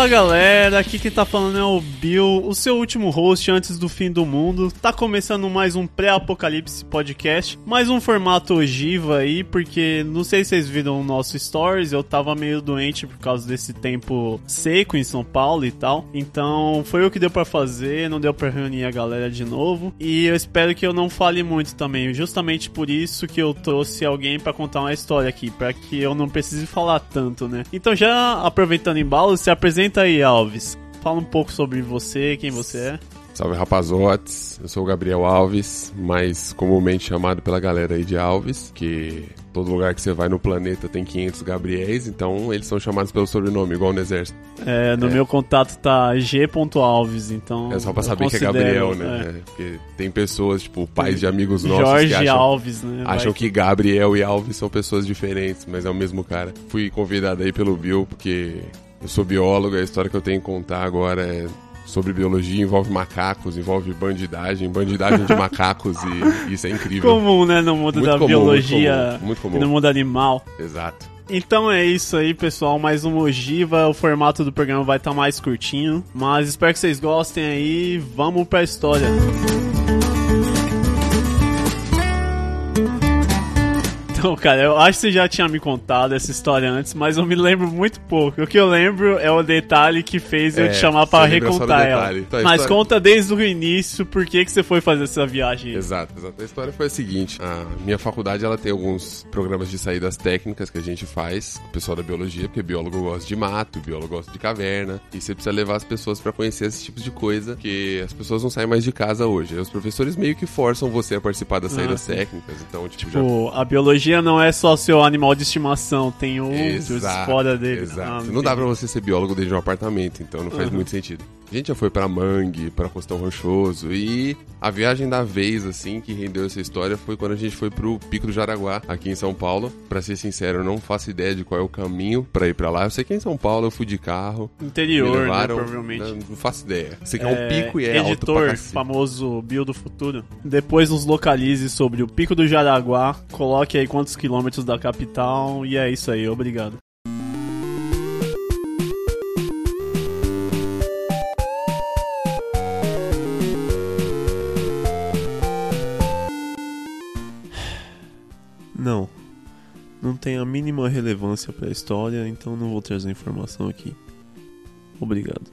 Fala galera, aqui quem tá falando é o Bill, o seu último host antes do fim do mundo. Tá começando mais um pré-apocalipse podcast, mais um formato ogiva aí, porque não sei se vocês viram o nosso stories, eu tava meio doente por causa desse tempo seco em São Paulo e tal. Então foi o que deu para fazer, não deu para reunir a galera de novo. E eu espero que eu não fale muito também, justamente por isso que eu trouxe alguém para contar uma história aqui, para que eu não precise falar tanto, né? Então já aproveitando embalo, se apresenta aí, Alves. Fala um pouco sobre você, quem você é. Salve rapazotes, eu sou o Gabriel Alves, mais comumente chamado pela galera aí de Alves, que todo lugar que você vai no planeta tem 500 Gabriéis, então eles são chamados pelo sobrenome, igual no exército. É, no é. meu contato tá g.alves, então. É só pra saber que é Gabriel, né? É. Porque tem pessoas, tipo, pais de amigos nossos. Jorge que acham, Alves, né? Acham que Gabriel e Alves são pessoas diferentes, mas é o mesmo cara. Fui convidado aí pelo Bill, porque eu sou biólogo, a história que eu tenho que contar agora é sobre biologia, envolve macacos, envolve bandidagem, bandidagem de macacos e isso é incrível. Comum, né, no mundo muito da comum, biologia, muito comum, muito comum. no mundo animal. Exato. Então é isso aí, pessoal. Mais um Ogiva. O formato do programa vai estar tá mais curtinho. Mas espero que vocês gostem aí. Vamos pra história. Então, cara, eu acho que você já tinha me contado essa história antes, mas eu me lembro muito pouco. O que eu lembro é o detalhe que fez eu te é, chamar para recontar ela. Então, mas história... conta desde o início por que, que você foi fazer essa viagem. Exato, exato. A história foi a seguinte: a minha faculdade ela tem alguns programas de saídas técnicas que a gente faz com o pessoal da biologia, porque biólogo gosta de mato, biólogo gosta de caverna, e você precisa levar as pessoas para conhecer esse tipo de coisa, que as pessoas não saem mais de casa hoje. Os professores meio que forçam você a participar das saídas ah, técnicas, então, tipo, tipo já... a biologia biologia não é só seu animal de estimação, tem outros exato, fora dele. Exato. Ah, não dá pra você ser biólogo dentro de um apartamento, então não faz uhum. muito sentido. A gente já foi para Mangue, para Costão Rochoso e a viagem da vez, assim, que rendeu essa história foi quando a gente foi pro Pico do Jaraguá, aqui em São Paulo. Para ser sincero, eu não faço ideia de qual é o caminho para ir para lá. Eu sei que é em São Paulo eu fui de carro. Interior, né, levaram, né, provavelmente. Não, não, faço ideia. Sei que é, é um pico e é editor, famoso Bio do Futuro. Depois nos localize sobre o Pico do Jaraguá, coloque aí quantos quilômetros da capital e é isso aí. Obrigado. Não tem a mínima relevância para a história, então não vou trazer informação aqui. Obrigado.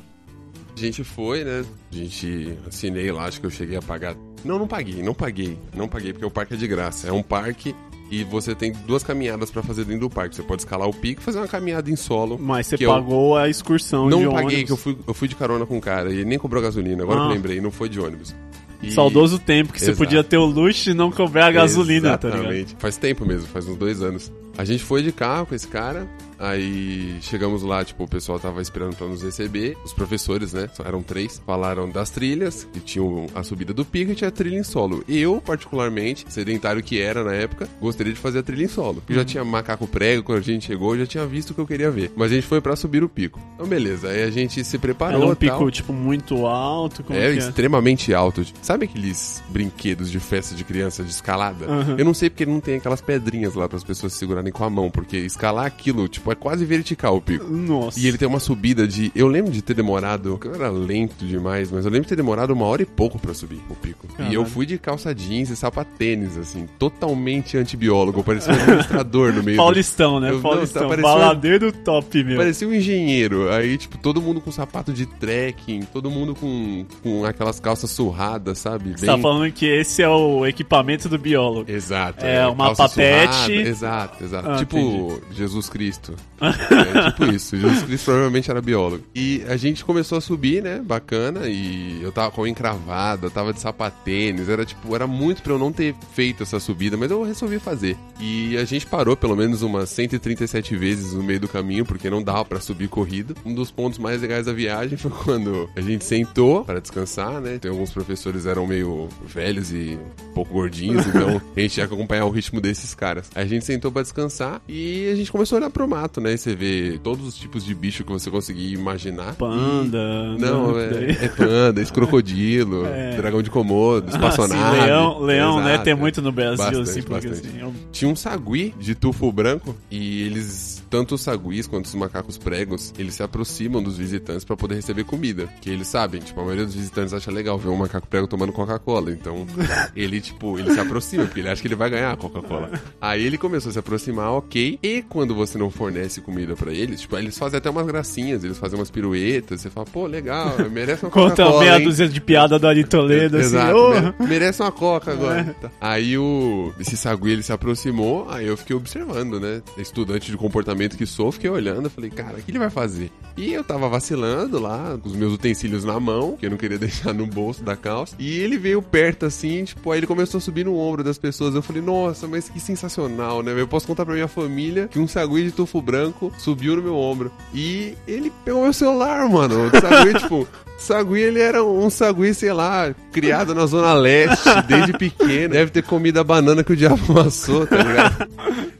A gente foi, né? A gente assinei lá, acho que eu cheguei a pagar. Não, não paguei, não paguei. Não paguei porque o parque é de graça. É um parque e você tem duas caminhadas para fazer dentro do parque. Você pode escalar o pico e fazer uma caminhada em solo. Mas você pagou eu... a excursão não de paguei, ônibus. que eu fui, eu fui de carona com o cara e ele nem cobrou gasolina. Agora ah. que eu lembrei, não foi de ônibus. E... Saudoso tempo que Exato. você podia ter o luxo de não cobrar a gasolina, Exatamente. tá ligado? Faz tempo mesmo, faz uns dois anos. A gente foi de carro com esse cara, aí chegamos lá, tipo, o pessoal tava esperando para nos receber. Os professores, né, eram três, falaram das trilhas, que tinham a subida do pico e tinha a trilha em solo. Eu, particularmente, sedentário que era na época, gostaria de fazer a trilha em solo. Já tinha macaco prego, quando a gente chegou, já tinha visto o que eu queria ver. Mas a gente foi para subir o pico. Então, beleza, aí a gente se preparou. Era um pico, tal. tipo, muito alto? Como é, é, extremamente alto. Sabe aqueles brinquedos de festa de criança de escalada? Uhum. Eu não sei porque não tem aquelas pedrinhas lá para as pessoas segurarem com a mão, porque escalar aquilo, tipo, é quase vertical o pico. Nossa. E ele tem uma subida de. Eu lembro de ter demorado. Eu era lento demais, mas eu lembro de ter demorado uma hora e pouco para subir o pico. Caramba. E eu fui de calça jeans e sapatênis, assim, totalmente antibiólogo. Parecia um administrador no meio. Paulistão, né? Eu, Paulistão. Não, parecia... Baladeiro top, meu. Parecia um engenheiro. Aí, tipo, todo mundo com sapato de trekking, todo mundo com, com aquelas calças surradas, sabe? Você tá falando que esse é o equipamento do biólogo. Exato. É, é uma papete. Surrada. Exato, exato. Ah, tipo entendi. Jesus Cristo. é tipo isso. Jesus Cristo provavelmente era biólogo. E a gente começou a subir, né? Bacana. E eu tava com a encravada, tava de sapatênis. Era tipo, era muito pra eu não ter feito essa subida, mas eu resolvi fazer. E a gente parou pelo menos umas 137 vezes no meio do caminho, porque não dava para subir corrido. Um dos pontos mais legais da viagem foi quando a gente sentou para descansar, né? Tem alguns professores eram meio velhos e um pouco gordinhos, então a gente tinha que acompanhar o ritmo desses caras. A gente sentou para descansar E a gente começou a olhar pro mato, né? E você vê todos os tipos de bicho que você conseguir imaginar. Panda. E... Não, é, é, panda, esse crocodilo, é. dragão de Komodo, espaçonave. Ah, leão, leão né? Tem muito no Brasil, bastante, assim, porque assim... É Tinha um sagui de tufo branco e eles tanto os saguis quanto os macacos pregos, eles se aproximam dos visitantes para poder receber comida. Que eles sabem, tipo, a maioria dos visitantes acha legal ver um macaco prego tomando Coca-Cola. Então, ele, tipo, ele se aproxima, porque ele acha que ele vai ganhar a Coca-Cola. Aí ele começou a se aproximar, ok. E quando você não fornece comida para eles, tipo, eles fazem até umas gracinhas, eles fazem umas piruetas. Você fala, pô, legal, merece uma Coca-Cola. Conta meia dúzia de piada do Ari Toledo, assim. Exato, oh. merece uma Coca agora. É. Aí o, esse sagui, ele se aproximou, aí eu fiquei observando, né? Estudante de comportamento que sou, fiquei olhando, falei, cara, o que ele vai fazer? E eu tava vacilando lá, com os meus utensílios na mão, que eu não queria deixar no bolso da calça. E ele veio perto assim, tipo, aí ele começou a subir no ombro das pessoas. Eu falei, nossa, mas que sensacional, né? Eu posso contar pra minha família que um sagui de tufo branco subiu no meu ombro. E ele pegou meu celular, mano. O sagui, tipo, Sagui, ele era um sagui, sei lá, criado na Zona Leste, desde pequeno. Deve ter comido a banana que o diabo amassou, tá ligado?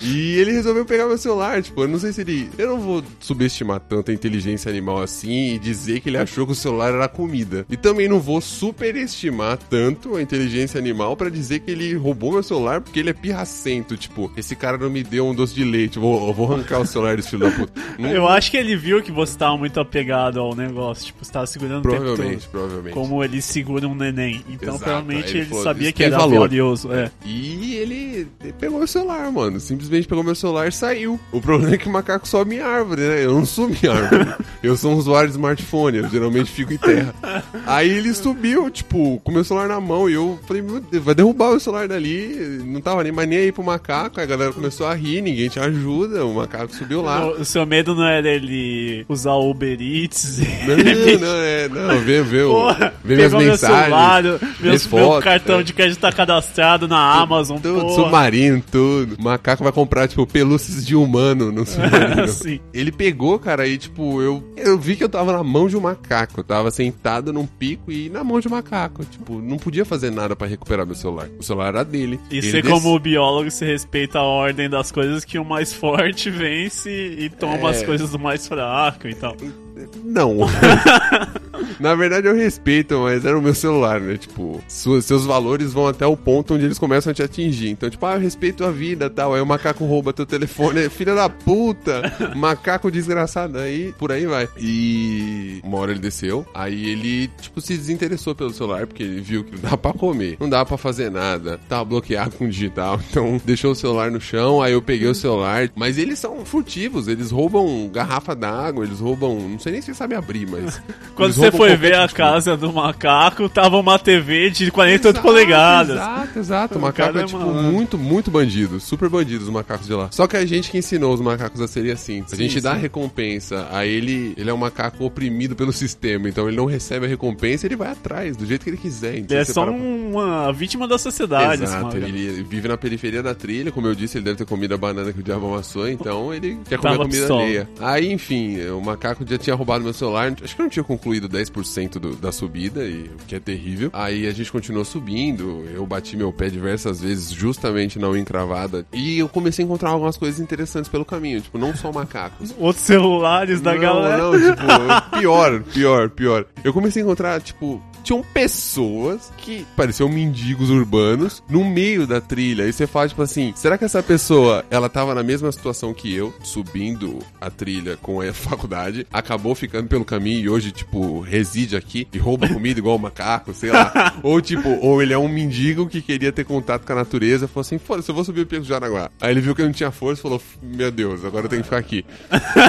E ele resolveu pegar meu celular, tipo, eu não sei se ele. Eu não vou subestimar tanto a inteligência animal assim e dizer que ele achou que o celular era comida. E também não vou superestimar tanto a inteligência animal para dizer que ele roubou meu celular porque ele é pirracento. Tipo, esse cara não me deu um doce de leite, vou, vou arrancar o celular desse filho da puta. Não... Eu acho que ele viu que você tava muito apegado ao negócio, tipo, você tava segurando Provavelmente, provavelmente. Como ele segura um neném. Então, Exato. provavelmente ele, ele sabia que era valor. valioso. É. E ele, pegou meu celular, mano. Simplesmente pegou meu celular e saiu. O problema é que o macaco sobe em árvore, né? Eu não subi em árvore. eu sou um usuário de smartphone, eu geralmente fico em terra. Aí ele subiu, tipo, com meu celular na mão. E eu falei, meu Deus, vai derrubar o celular dali. Não tava nem mais nem aí pro macaco. Aí a galera começou a rir, ninguém te ajuda. O macaco subiu lá. O, o seu medo não era ele usar o Uber Eats? Não, não, é, não, vê, vê, porra, vê minhas mensagens. Celular, meus, fotos, meu cartão é. de crédito tá cadastrado na Amazon, Tudo, porra. submarino, tudo. O macaco vai comprar, tipo, pelúcias de humano no submarino. Sim. Ele pegou, cara, aí, tipo, eu, eu vi que eu tava na mão de um macaco. Eu tava sentado num pico e na mão de um macaco. Tipo, não podia fazer nada para recuperar meu celular. O celular era dele. E você, des... como biólogo, você respeita a ordem das coisas que o mais forte vence e toma é... as coisas do mais fraco e tal. Não. Na verdade, eu respeito, mas era o meu celular, né? Tipo, seus valores vão até o ponto onde eles começam a te atingir. Então, tipo, ah, eu respeito a vida tal. Aí o macaco rouba teu telefone, filha da puta, macaco desgraçado. Aí, por aí vai. E uma hora ele desceu, aí ele, tipo, se desinteressou pelo celular, porque ele viu que não dá pra comer, não dá pra fazer nada, tava bloqueado com digital. Então, deixou o celular no chão, aí eu peguei o celular. Mas eles são furtivos, eles roubam garrafa d'água, eles roubam, não sei nem se sabe abrir, mas. Quando você foi ver a casa do macaco, tava uma TV de 48 exato, polegadas. Exato, exato. O macaco é, tipo, muito, muito bandido. Super bandido os macacos de lá. Só que a gente que ensinou os macacos a serem assim. A gente sim, dá sim. recompensa. Aí ele, ele é um macaco oprimido pelo sistema. Então ele não recebe a recompensa ele vai atrás, do jeito que ele quiser. Então, ele é só para... uma vítima da sociedade. Exato. Ele vive na periferia da trilha. Como eu disse, ele deve ter comido a banana que o diabo amassou. Então ele quer comer a comida pistola. alheia. Aí, enfim, o macaco já tinha roubado meu celular. Acho que eu não tinha concluído 10% do, da subida, e, o que é terrível. Aí a gente continuou subindo. Eu bati meu pé diversas vezes, justamente na unha encravada. E eu comecei a encontrar algumas coisas interessantes pelo caminho. Tipo, não só macacos. Outros celulares da não, galera. Não, tipo, pior, pior, pior. Eu comecei a encontrar, tipo, tinham pessoas que pareciam mendigos urbanos no meio da trilha. E você fala, tipo assim, será que essa pessoa, ela tava na mesma situação que eu, subindo a trilha com a faculdade, acabou ficando pelo caminho e hoje, tipo, reside aqui e rouba comida igual um macaco, sei lá. ou, tipo, ou ele é um mendigo que queria ter contato com a natureza, falou assim, foda-se, eu vou subir o Pico de Jaraguá. Aí ele viu que eu não tinha força e falou, meu Deus, agora eu tenho que ficar aqui.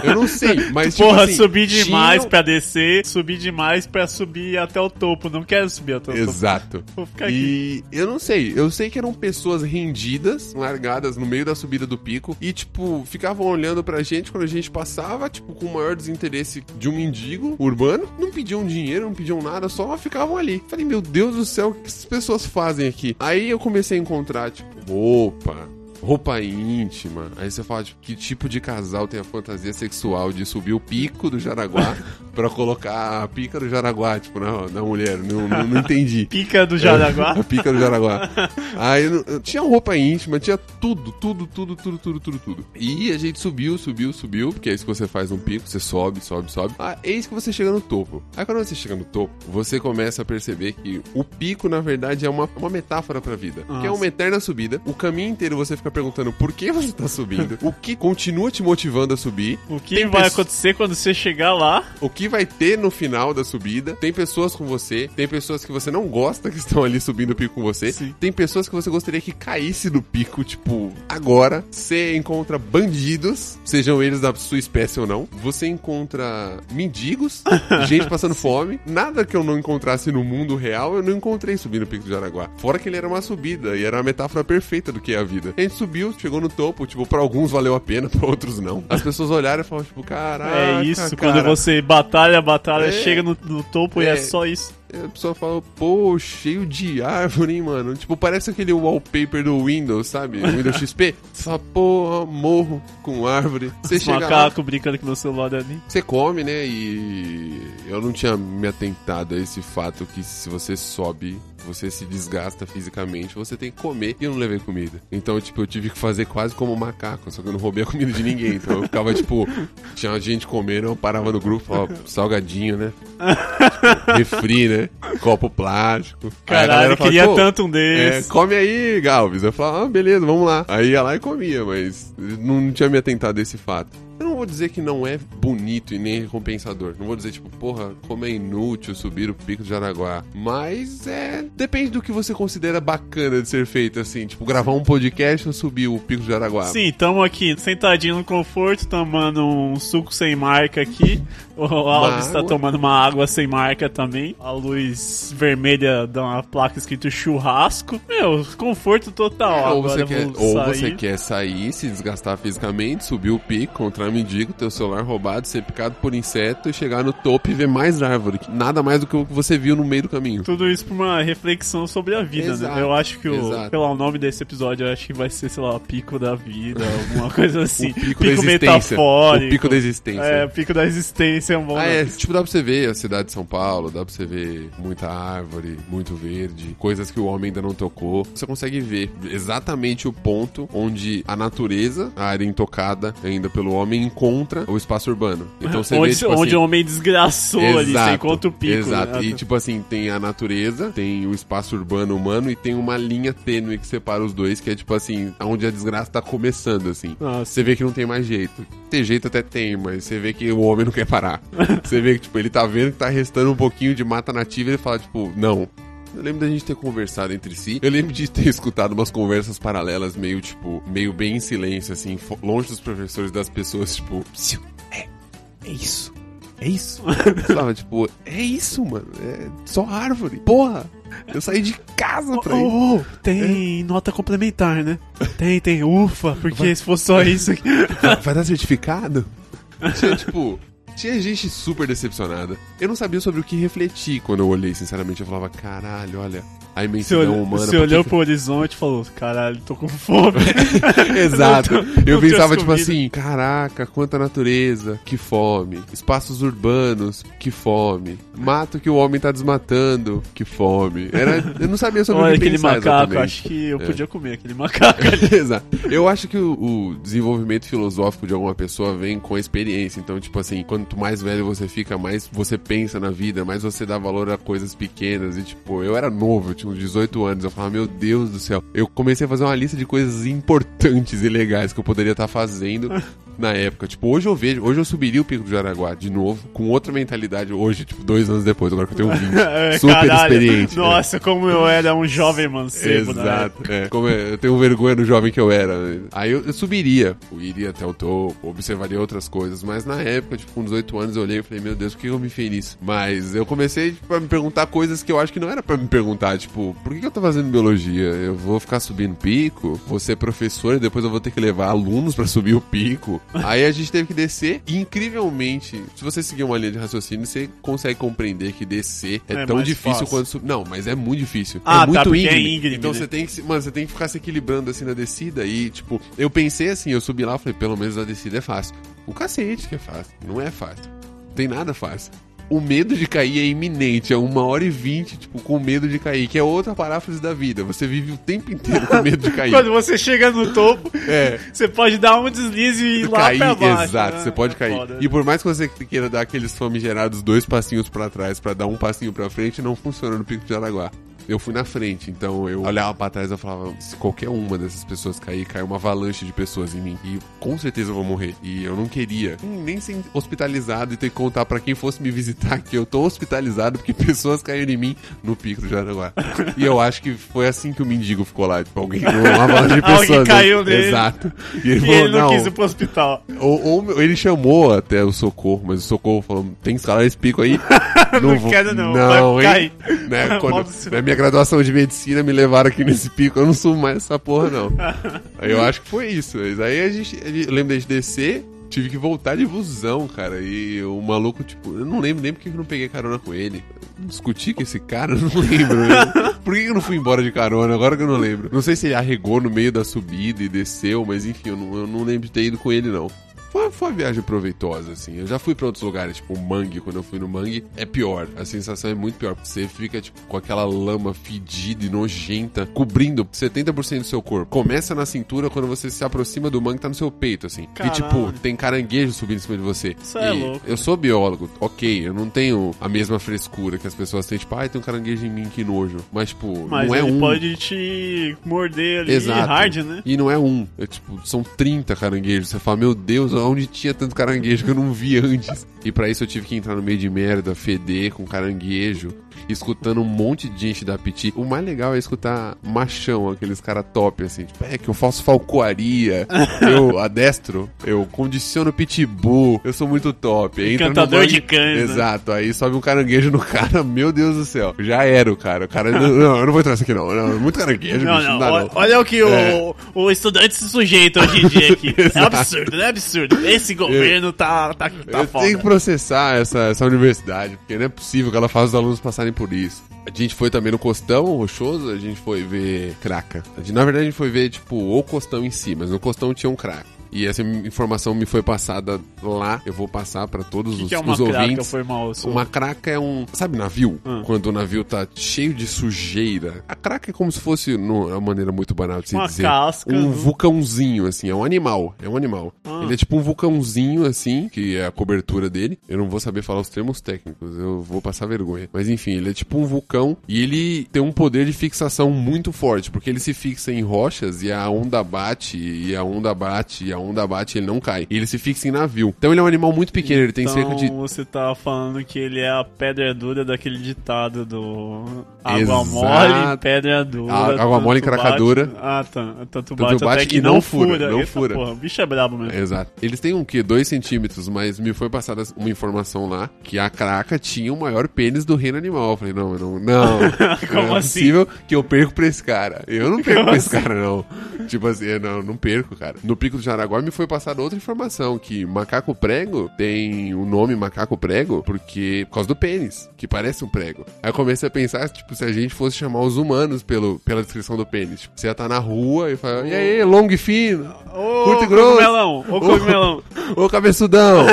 Eu não sei, mas, tipo Porra, assim, subir demais tinha... pra descer, subir demais pra subir até o topo não quero subir a tua Exato. Vou ficar e eu não sei, eu sei que eram pessoas rendidas, largadas no meio da subida do pico e, tipo, ficavam olhando pra gente quando a gente passava, tipo, com o maior desinteresse de um mendigo urbano. Não pediam dinheiro, não pediam nada, só ficavam ali. Falei, meu Deus do céu, o que essas pessoas fazem aqui? Aí eu comecei a encontrar, tipo, roupa, roupa íntima. Aí você fala, tipo, que tipo de casal tem a fantasia sexual de subir o pico do Jaraguá pra colocar a pica do Jaraguá, tipo, na, na mulher. Não, não, não entendi. Pica do Jaraguá? É, a pica do Jaraguá. Aí tinha roupa íntima, tinha tudo, tudo, tudo, tudo, tudo, tudo, tudo. E a gente subiu, subiu, subiu, porque é isso que você faz num pico, você sobe, sobe, sobe. Ah, eis que você chega no topo. Aí quando você chega no topo, você começa a perceber que o pico, na verdade, é uma, uma metáfora pra vida. Nossa. Que é uma eterna subida. O caminho inteiro você fica perguntando por que você tá subindo, o que continua te motivando a subir. O que vai acontecer quando você chegar lá. O que vai ter no final da subida. Tem pessoas com você, tem pessoas que você não gosta que estão ali subindo o pico com você. Sim. Tem pessoas que você gostaria que caísse do pico, tipo, agora. Você encontra bandidos, sejam eles da sua espécie ou não. Você encontra mendigos, gente passando fome. Nada que eu não encontrasse no mundo real, eu não encontrei subindo o pico do Jaraguá. Fora que ele era uma subida e era uma metáfora perfeita do que é a vida. A gente subiu, chegou no topo, tipo, pra alguns valeu a pena, pra outros não. As pessoas olharam e falaram, tipo, caralho. É isso, cara. quando você batalha, batalha, é, chega no, no topo é, e é só isso. a pessoa fala, pô, cheio de árvore, hein, mano? Tipo, parece aquele wallpaper do Windows, sabe? Windows XP. Você fala, pô, morro com árvore. Você chega macaco lá, brincando com meu celular ali. Você come, né? E eu não tinha me atentado a esse fato que se você sobe você se desgasta fisicamente, você tem que comer e eu não levei comida. Então, tipo, eu tive que fazer quase como um macaco, só que eu não roubei a comida de ninguém. Então eu ficava, tipo, tinha gente comendo, eu parava no grupo, ó, salgadinho, né? tipo, refri, né? Copo plástico. Caralho, eu queria tanto um desses. É, come aí, Galves. Eu falava, ah, beleza, vamos lá. Aí ia lá e comia, mas não tinha me atentado a esse fato. Eu vou dizer que não é bonito e nem recompensador. Não vou dizer, tipo, porra, como é inútil subir o pico de Jaraguá. Mas é. Depende do que você considera bacana de ser feito, assim. Tipo, gravar um podcast ou subir o pico de Jaraguá. Sim, tamo aqui, sentadinho no conforto, tomando um suco sem marca aqui. O Alves tá tomando uma água sem marca também. A luz vermelha dá uma placa escrito churrasco. Meu, conforto total. É, ou, você quer, ou você quer sair, se desgastar fisicamente, subir o pico, contra um mendigo, ter o celular roubado, ser picado por inseto e chegar no topo e ver mais árvore. Nada mais do que o que você viu no meio do caminho. Tudo isso por uma reflexão sobre a vida, né? exato, né? Eu acho que o, pelo nome desse episódio, eu acho que vai ser, sei lá, o pico da vida, alguma coisa assim. o pico, pico da metafórico. O pico da existência. É, o pico da existência é um bom ah, é, tipo, dá pra você ver a cidade de São Paulo, dá pra você ver muita árvore, muito verde, coisas que o homem ainda não tocou. Você consegue ver exatamente o ponto onde a natureza, a área intocada ainda pelo homem, encontra o espaço urbano. Então você onde, vê, tipo, onde assim, o homem desgraçou exato, ali, você encontra o pico. Exato. Né? E tipo assim, tem a natureza, tem o espaço urbano humano e tem uma linha tênue que separa os dois, que é tipo assim, onde a desgraça tá começando, assim. Nossa. Você vê que não tem mais jeito. Ter jeito até tem, mas você vê que o homem não quer parar. você vê que, tipo, ele tá vendo que tá restando um pouquinho de mata nativa e ele fala, tipo, não, eu lembro da gente ter conversado entre si. Eu lembro de ter escutado umas conversas paralelas, meio, tipo, meio bem em silêncio, assim, longe dos professores, das pessoas, tipo, é, é isso. É isso. Falava, tipo, é isso, mano. É só árvore. Porra! Eu saí de casa pra oh, oh, tem é. nota complementar, né? Tem, tem. Ufa, porque vai, se fosse só isso aqui. Vai, vai dar certificado? Tipo, tinha gente super decepcionada. Eu não sabia sobre o que refletir quando eu olhei, sinceramente. Eu falava, caralho, olha, a imensidão você humana. Você olhou pro horizonte e falou, caralho, tô com fome. Exato. eu pensava, tipo assim, caraca, quanta natureza, que fome. Espaços urbanos, que fome. Mato que o homem tá desmatando, que fome. Era, eu não sabia sobre Olha, o que aquele macaco, exatamente. acho que eu é. podia comer aquele macaco. Exato. Eu acho que o, o, desenvolvimento filosófico de alguma pessoa vem com a experiência. Então, tipo assim, quanto mais velho você fica, mais você pensa na vida, mais você dá valor a coisas pequenas. E, tipo, eu era novo, eu tinha uns 18 anos. Eu falava, meu Deus do céu. Eu comecei a fazer uma lista de coisas importantes e legais que eu poderia estar fazendo na época. Tipo, hoje eu vejo, hoje eu subiria o Pico do Jaraguá de novo, com outra mentalidade hoje, tipo, dois anos depois, agora que eu tenho 20. É, super Caralho. experiente. Nossa, é. como eu era um jovem mancebo, Exato, é. Como eu, tenho vergonha do jovem que eu era. Aí eu, eu, subiria, eu iria até o topo, observaria outras coisas, mas na época, tipo, com 18 anos, eu olhei e falei, meu Deus, por que eu me fiz nisso? Mas eu comecei tipo, a me perguntar coisas que eu acho que não era pra me perguntar, tipo, tipo, por que, eu tô fazendo biologia? Eu vou ficar subindo pico, vou ser professor e depois eu vou ter que levar alunos para subir o pico. Aí a gente teve que descer e, incrivelmente, se você seguir uma linha de raciocínio, você consegue compreender que descer é, é tão difícil fácil. quanto subir. Não, mas é muito difícil. Ah, é muito tá, íngreme. É íngreme. Então né? você tem que, mano, você tem que ficar se equilibrando assim na descida e, tipo, eu pensei assim, eu subi lá e falei, pelo menos a descida é fácil. O cacete que é fácil. Não é fácil. Não tem nada fácil o medo de cair é iminente, é uma hora e vinte, tipo, com medo de cair, que é outra paráfrase da vida. Você vive o tempo inteiro com medo de cair. Quando você chega no topo, é. você pode dar um deslize e ir lá cair, pra baixo. Exato, né? você pode é cair. Foda. E por mais que você queira dar aqueles famigerados dois passinhos para trás para dar um passinho para frente, não funciona no Pico de Araguá eu fui na frente. Então eu olhava pra trás e falava: se qualquer uma dessas pessoas cair, cai uma avalanche de pessoas em mim. E com certeza eu vou morrer. E eu não queria nem ser hospitalizado e ter que contar para quem fosse me visitar que eu tô hospitalizado porque pessoas caíram em mim no pico do Jaraguá. e eu acho que foi assim que o mendigo ficou lá. Tipo, alguém, uma avalanche de pessoas. alguém né? caiu nele. Exato. E ele, e falou, ele não, não, quis ir pro hospital. Ou, ou, ele chamou até o socorro, mas o socorro falou: tem que escalar esse pico aí. Não, não vou, quero, não. Não, hein? Né, quando, na minha graduação de medicina me levaram aqui nesse pico, eu não sumo mais essa porra, não. aí eu acho que foi isso. Mas aí a gente, a gente lembra de descer, tive que voltar de busão, cara. E o maluco, tipo, eu não lembro nem porque eu não peguei carona com ele. Discuti com esse cara, eu não lembro. Por que eu não fui embora de carona? Agora que eu não lembro. Não sei se ele arregou no meio da subida e desceu, mas enfim, eu não, eu não lembro de ter ido com ele, não. Foi, foi uma viagem proveitosa, assim. Eu já fui pra outros lugares, tipo o Mangue, quando eu fui no Mangue, é pior. A sensação é muito pior, você fica, tipo, com aquela lama fedida e nojenta, cobrindo 70% do seu corpo. Começa na cintura, quando você se aproxima do Mangue, tá no seu peito, assim. Caralho. E, tipo, tem caranguejo subindo em cima de você. Isso é louco. Eu sou biólogo, ok, eu não tenho a mesma frescura que as pessoas têm, tipo, ai, ah, tem um caranguejo em mim, que nojo. Mas, tipo, Mas não é um. pode te morder ali Exato. hard, né? E não é um. É, tipo, são 30 caranguejos. Você fala, meu Deus, onde tinha tanto caranguejo que eu não vi antes. E para isso eu tive que entrar no meio de merda, feder com caranguejo escutando um monte de gente da Piti. O mais legal é escutar machão, aqueles caras top, assim. Tipo, é que eu faço falcoaria, eu adestro, eu condiciono pitbull, eu sou muito top. Aí Encantador de cães. Né? Exato, aí sobe um caranguejo no cara, meu Deus do céu. Já era o cara. O cara, não, eu não vou entrar nessa aqui não. não muito caranguejo, não, bicho, não, não, não. Olha o que é. o, o estudante se sujeita hoje em dia aqui. é absurdo, é absurdo. Esse governo tá, tá, tá eu foda. tenho que processar essa, essa universidade, porque não é possível que ela faça os alunos passarem por isso. A gente foi também no Costão Rochoso, a gente foi ver craca. Na verdade, a gente foi ver, tipo, o Costão em si, mas no Costão tinha um crack. E essa informação me foi passada lá. Eu vou passar para todos que os, que é uma os craca, ouvintes. Foi mal, uma craca é um. Sabe, navio? Hum. Quando o navio tá cheio de sujeira. A craca é como se fosse, no, é uma maneira muito banal de se uma dizer. Casca, um vulcãozinho, assim. É um animal. É um animal. Ah. Ele é tipo um vulcãozinho, assim, que é a cobertura dele. Eu não vou saber falar os termos técnicos. Eu vou passar vergonha. Mas enfim, ele é tipo um vulcão e ele tem um poder de fixação muito forte, porque ele se fixa em rochas e a onda bate, e a onda bate, e a onda bate, ele não cai. E ele se fixa em navio. Então ele é um animal muito pequeno, ele tem então, cerca de. Você tá falando que ele é a pedra dura daquele ditado do. Água Exato. mole, pedra dura. A, água mole, encracadura. Bate... Ah, tá. Tanto bate, tanto bate que não fura. fura. Não Eita, fura. Porra, o bicho é brabo mesmo. Exato. Eles têm um quê? Dois centímetros, mas me foi passada uma informação lá que a craca tinha o maior pênis do reino animal. Eu falei, não, não, não. Como não é assim? possível que eu perco pra esse cara. Eu não perco Como pra esse assim? cara, não. Tipo assim, não, não perco, cara. No Pico do Jaraguá me foi passada outra informação, que macaco prego tem o nome macaco prego porque por causa do pênis, que parece um prego. Aí eu comecei a pensar, tipo, se a gente fosse chamar os humanos pelo, pela descrição do pênis. Tipo, você ia estar tá na rua e falar, e aí, longo e fino, ô, curto e grosso. Cogumelão, ô, cogumelão. Ô cabeçudão.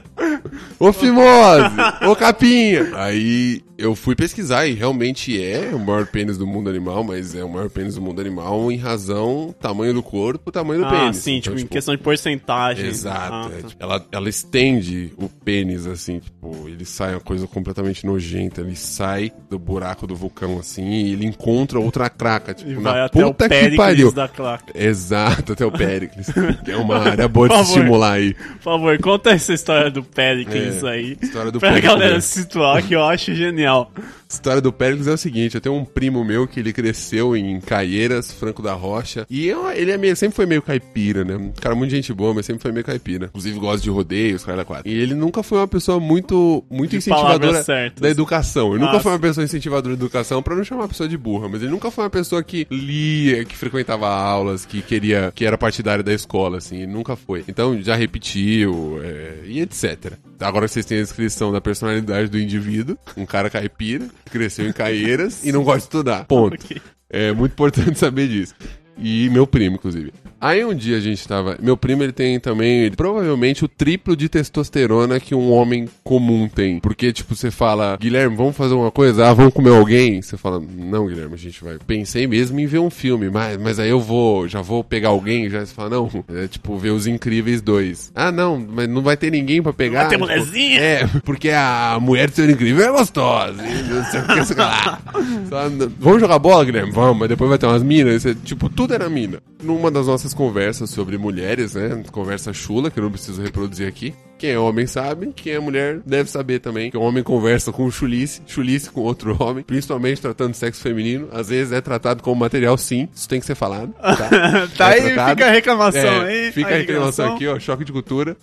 ô fimose, ô capinha. Aí eu fui pesquisar e realmente é o maior pênis do mundo animal, mas é o maior pênis do mundo animal em razão tamanho do corpo, tamanho do ah, pênis. sim, então, tipo, tipo, em questão de porcentagem. Exato. Ah, é, tá. tipo, ela, ela estende o pênis, assim, tipo, ele sai uma coisa completamente nojenta, ele sai do buraco do vulcão, assim, e ele encontra outra craca, tipo, e na vai puta até o que pariu. Da claca. Exato, até o Péricles, que é uma área boa de estimular aí. Por favor, conta essa história do Péricles é, aí. História do pra Péricles. galera se situar, que eu acho genial. now história do Péricles é o seguinte: eu tenho um primo meu que ele cresceu em Caieiras, Franco da Rocha. E eu, ele é meio, sempre foi meio caipira, né? Um cara muito gente boa, mas sempre foi meio caipira. Inclusive gosta de rodeios, cara da quatro. E ele nunca foi uma pessoa muito, muito De incentivadora da educação. Ele nunca foi uma pessoa incentivadora da educação pra não chamar a pessoa de burra, mas ele nunca foi uma pessoa que lia, que frequentava aulas, que queria, que era partidário da escola, assim. Ele nunca foi. Então já repetiu é, e etc. Agora vocês têm a descrição da personalidade do indivíduo, um cara caipira, cresceu em Caieiras e não gosta de estudar. Ponto. Ok. É muito importante saber disso. E meu primo, inclusive. Aí um dia a gente tava. Meu primo, ele tem também, ele, provavelmente, o triplo de testosterona que um homem comum tem. Porque, tipo, você fala, Guilherme, vamos fazer uma coisa? Ah, vamos comer alguém? Você fala, não, Guilherme, a gente vai. Pensei mesmo em ver um filme, mas, mas aí eu vou, já vou pegar alguém. Já você fala, não, é tipo, ver Os Incríveis 2. Ah, não, mas não vai ter ninguém pra pegar. vai ter Tipo, mulherzinha? É, porque a mulher do Senhor Incrível é gostosa. não sei o que, sei lá. Só, Vamos jogar bola, Guilherme? Vamos, mas depois vai ter umas minas. Tipo, tudo era mina. Numa das nossas conversas sobre mulheres, né? Conversa chula, que eu não preciso reproduzir aqui. Quem é homem sabe, quem é mulher deve saber também. Que o homem conversa com chulice, chulice com outro homem, principalmente tratando de sexo feminino. Às vezes é tratado como material, sim. Isso tem que ser falado. Tá, Tá É aí, tratado. fica a reclamação É, aí. Fica a reclamação aqui, ó, choque de cultura.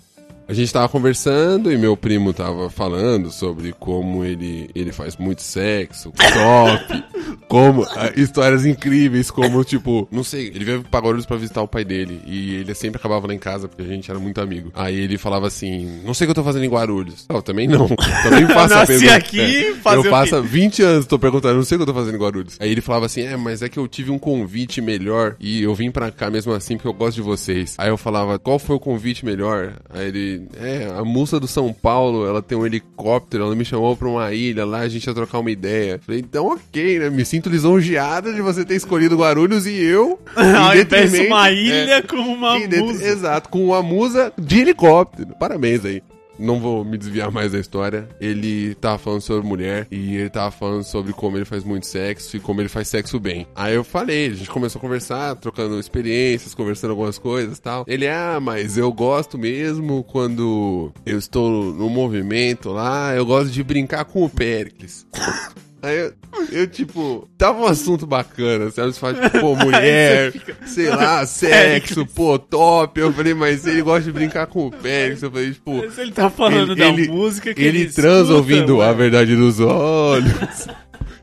A gente tava conversando e meu primo tava falando sobre como ele, ele faz muito sexo, top, como ah, histórias incríveis, como tipo, não sei, ele veio pra Guarulhos pra visitar o pai dele e ele sempre acabava lá em casa porque a gente era muito amigo. Aí ele falava assim: "Não sei o que eu tô fazendo em Guarulhos". Eu também não. Também faço a pergunta. aqui, fazer Eu o faço quê? há 20 anos tô perguntando, não sei o que eu tô fazendo em Guarulhos. Aí ele falava assim: "É, mas é que eu tive um convite melhor e eu vim pra cá mesmo assim porque eu gosto de vocês". Aí eu falava: "Qual foi o convite melhor?". Aí ele: "É, a moça do São Paulo, ela tem um helicóptero, ela me chamou pra uma ilha lá, a gente ia trocar uma ideia". Falei: "Então, OK, né? Me sinto lisonjeada de você ter escolhido Guarulhos e eu Ao em invés de uma é, ilha com uma musa. Exato, com uma musa de helicóptero. Parabéns aí. Não vou me desviar mais da história. Ele tava falando sobre mulher e ele tava falando sobre como ele faz muito sexo e como ele faz sexo bem. Aí eu falei, a gente começou a conversar, trocando experiências, conversando algumas coisas tal. Ele, ah, mas eu gosto mesmo quando eu estou no movimento lá, eu gosto de brincar com o Pericles. Aí eu, eu, tipo, tava um assunto bacana, sabe? Você fala, tipo, pô, mulher, sei lá, sexo, pô, top. Eu falei, mas ele gosta de brincar com o Pérez. Eu falei, tipo. Mas ele tá falando da música que ele, ele transa escuta, ouvindo ué. a verdade dos olhos.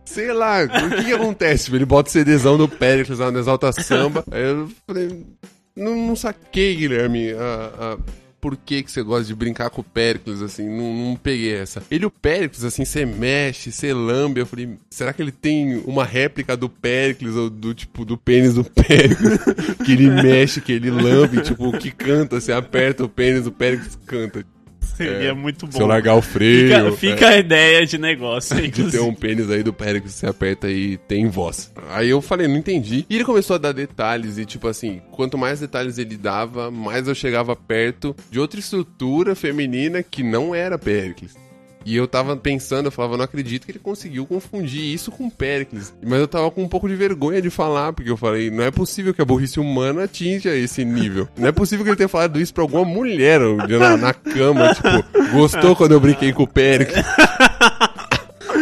Sei lá, o que, que acontece? Tipo, Ele bota o CDzão do Péricles lá no Exalta Samba. Aí eu falei, não, não saquei, Guilherme, a, a- por que, que você gosta de brincar com o Péricles, assim, não, não peguei essa. Ele, o Péricles, assim, você mexe, você lambe. Eu falei, será que ele tem uma réplica do Péricles, ou do tipo, do pênis do Péricles? que ele mexe, que ele lambe, tipo, que canta, você aperta o pênis, o Péricles canta. Seria É, muito bom. Se eu largar o freio. Fica, é. fica a ideia de negócio, De ter um pênis aí do Péricles que você aperta e tem voz. Aí eu falei, não entendi. E ele começou a dar detalhes, e tipo assim, quanto mais detalhes ele dava, mais eu chegava perto de outra estrutura feminina que não era Péricles. E eu tava pensando, eu falava, não acredito que ele conseguiu confundir isso com Péricles. Mas eu tava com um pouco de vergonha de falar, porque eu falei, não é possível que a burrice humana atinja esse nível. Não é possível que ele tenha falado isso pra alguma mulher na, na cama, tipo, gostou quando eu brinquei com o Péricles.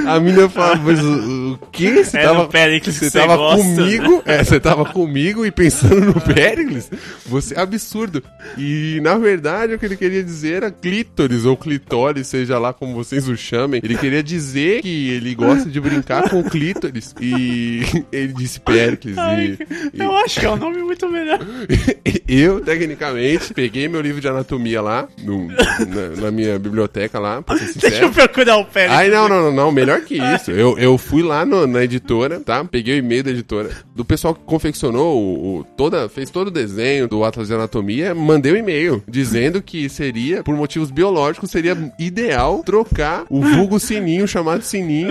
A menina falava, mas o, o que? Você É tava, que você você tava gosta. comigo? É, você tava comigo e pensando no Péricles? Você é absurdo. E, na verdade, o que ele queria dizer era clítoris ou clitóris, seja lá como vocês o chamem. Ele queria dizer que ele gosta de brincar com clítoris. E ele disse Péricles. Ai, E, eu acho que é um nome muito melhor. eu, tecnicamente, peguei meu livro de anatomia lá, no- na, na minha biblioteca lá, pra ser Deixa eu procurar o Pérez. Ai, não, não, não, não, melhor que isso. Eu, eu fui lá no- na editora, tá? Peguei o e-mail da editora, do pessoal que confeccionou o, o- toda, fez todo o desenho do Atlas de Anatomia, mandei um e-mail dizendo que seria, por motivos biológicos, seria ideal trocar o vulgo sininho chamado sininho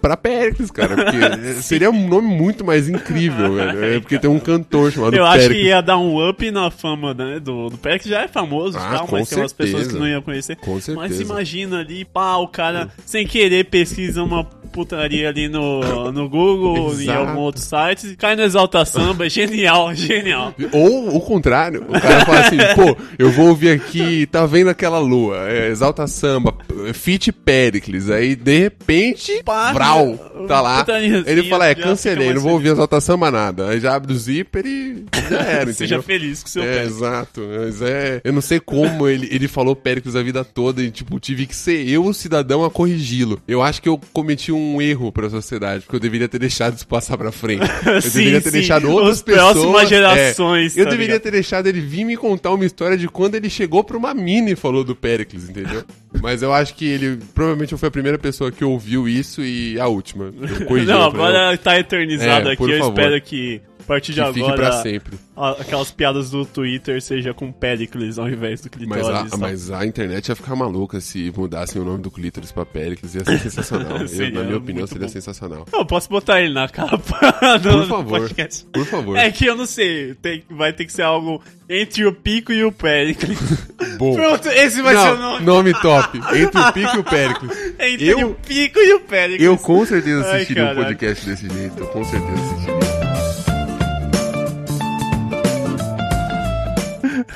pra Péricles, cara. Porque seria um nome muito mais incrível, velho. É porque tem um cantor chamado Eu acho Péricles. que ia dar um up na fama né, do, do que já é famoso e Ah, tal, mas tem umas pessoas que certeza. não iam conhecer. Com Mas certeza. imagina ali, pá, o cara, sem querer, pesquisa uma putaria ali no, no Google, em algum outro site, cai no Exalta Samba, genial, genial. Ou o contrário, o cara fala assim, pô, eu vou ouvir aqui, tá vendo aquela lua, é, Exalta Samba, Fit Pericles, aí de repente, Vral, tá lá, ele fala, é, cancelei, não vou ouvir Exalta Samba nada, aí já abre o zíper e já era, entendeu? Seja feliz com o seu É, exato, mas é, eu não sei como ele, ele falou Pericles a vida toda e, tipo, tive que ser eu, o cidadão, a corrigi-lo. Eu acho que eu cometi um erro pra sociedade, porque eu deveria ter deixado isso passar pra frente. Eu Sim, deveria ter sim. deixado outras As próximas pessoas... gerações, É, eu tá deveria ligado? ter deixado ele vir me contar uma história de quando ele chegou pra uma mina e falou do Pericles, entendeu? Mas eu acho que ele provavelmente foi a primeira pessoa que ouviu isso e a última. Eu corrigi Não, eu agora tá eternizado É, aqui. Eu favor. espero que a partir de que fique agora pra sempre. aquelas piadas do Twitter seja com Pericles ao invés do Mas clitóris. a, mas a internet ia ficar maluca se mudassem o nome do clítoris pra Pericles. Ia ser sensacional. Eu, na minha opinião, seria bom. sensacional. Eu posso botar ele na capa do, Por favor. podcast. Por favor. É que eu não sei, tem- vai ter que ser algo entre o Pico e o Pericles. Bom. Pronto, esse vai ser o Não, nome. nome top. Entre o Pico e o Pericles. Entre eu- o Pico e o Pericles. Eu com certeza Ai, assistiria um caraca. podcast desse jeito. Eu com certeza assistiria.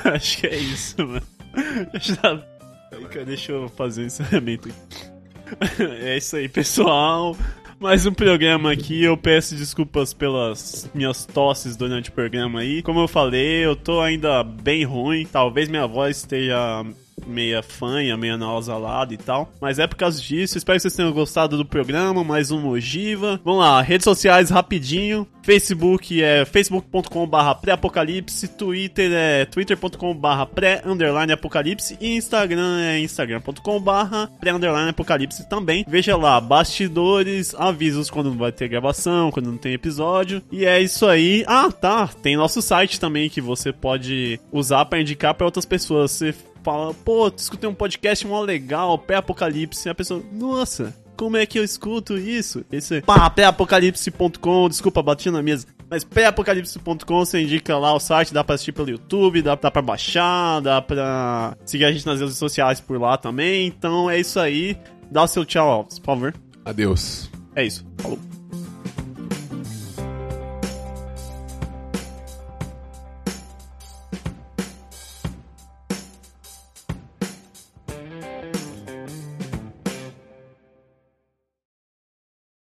Acho que é isso, mano. Deixa eu fazer o encerramento aqui. É isso aí, pessoal. Mais um programa aqui. Eu peço desculpas pelas minhas tosses durante o programa aí. Como eu falei, eu tô ainda bem ruim. Talvez minha voz esteja meia fanha, meia nasalada e tal. Mas é por causa disso. Espero que vocês tenham gostado do programa. Mais um Ogiva. Vamos lá, redes sociais rapidinho. Facebook é facebook.com.br pré-apocalipse. Twitter é twitter.com.br pré-apocalipse. E Instagram é instagram.com.br pré-apocalipse também. Veja lá, bastidores, avisos quando vai ter gravação, quando não tem episódio. E é isso aí. Ah, tá. Tem nosso site também que você pode usar pra indicar pra outras pessoas. Você fala, pô, escutei um podcast mó legal, pré-apocalipse. E a pessoa, nossa, como é que eu escuto isso? Esse pá, pré-apocalipse.com, desculpa, bati na mesa. Mas pré-apocalipse.com, você indica lá o site, dá pra assistir pelo YouTube, dá, dá pra baixar, dá pra seguir a gente nas redes sociais por lá também. Então é isso aí. Dá o seu tchau, Alves, por favor. Adeus. É isso. Falou.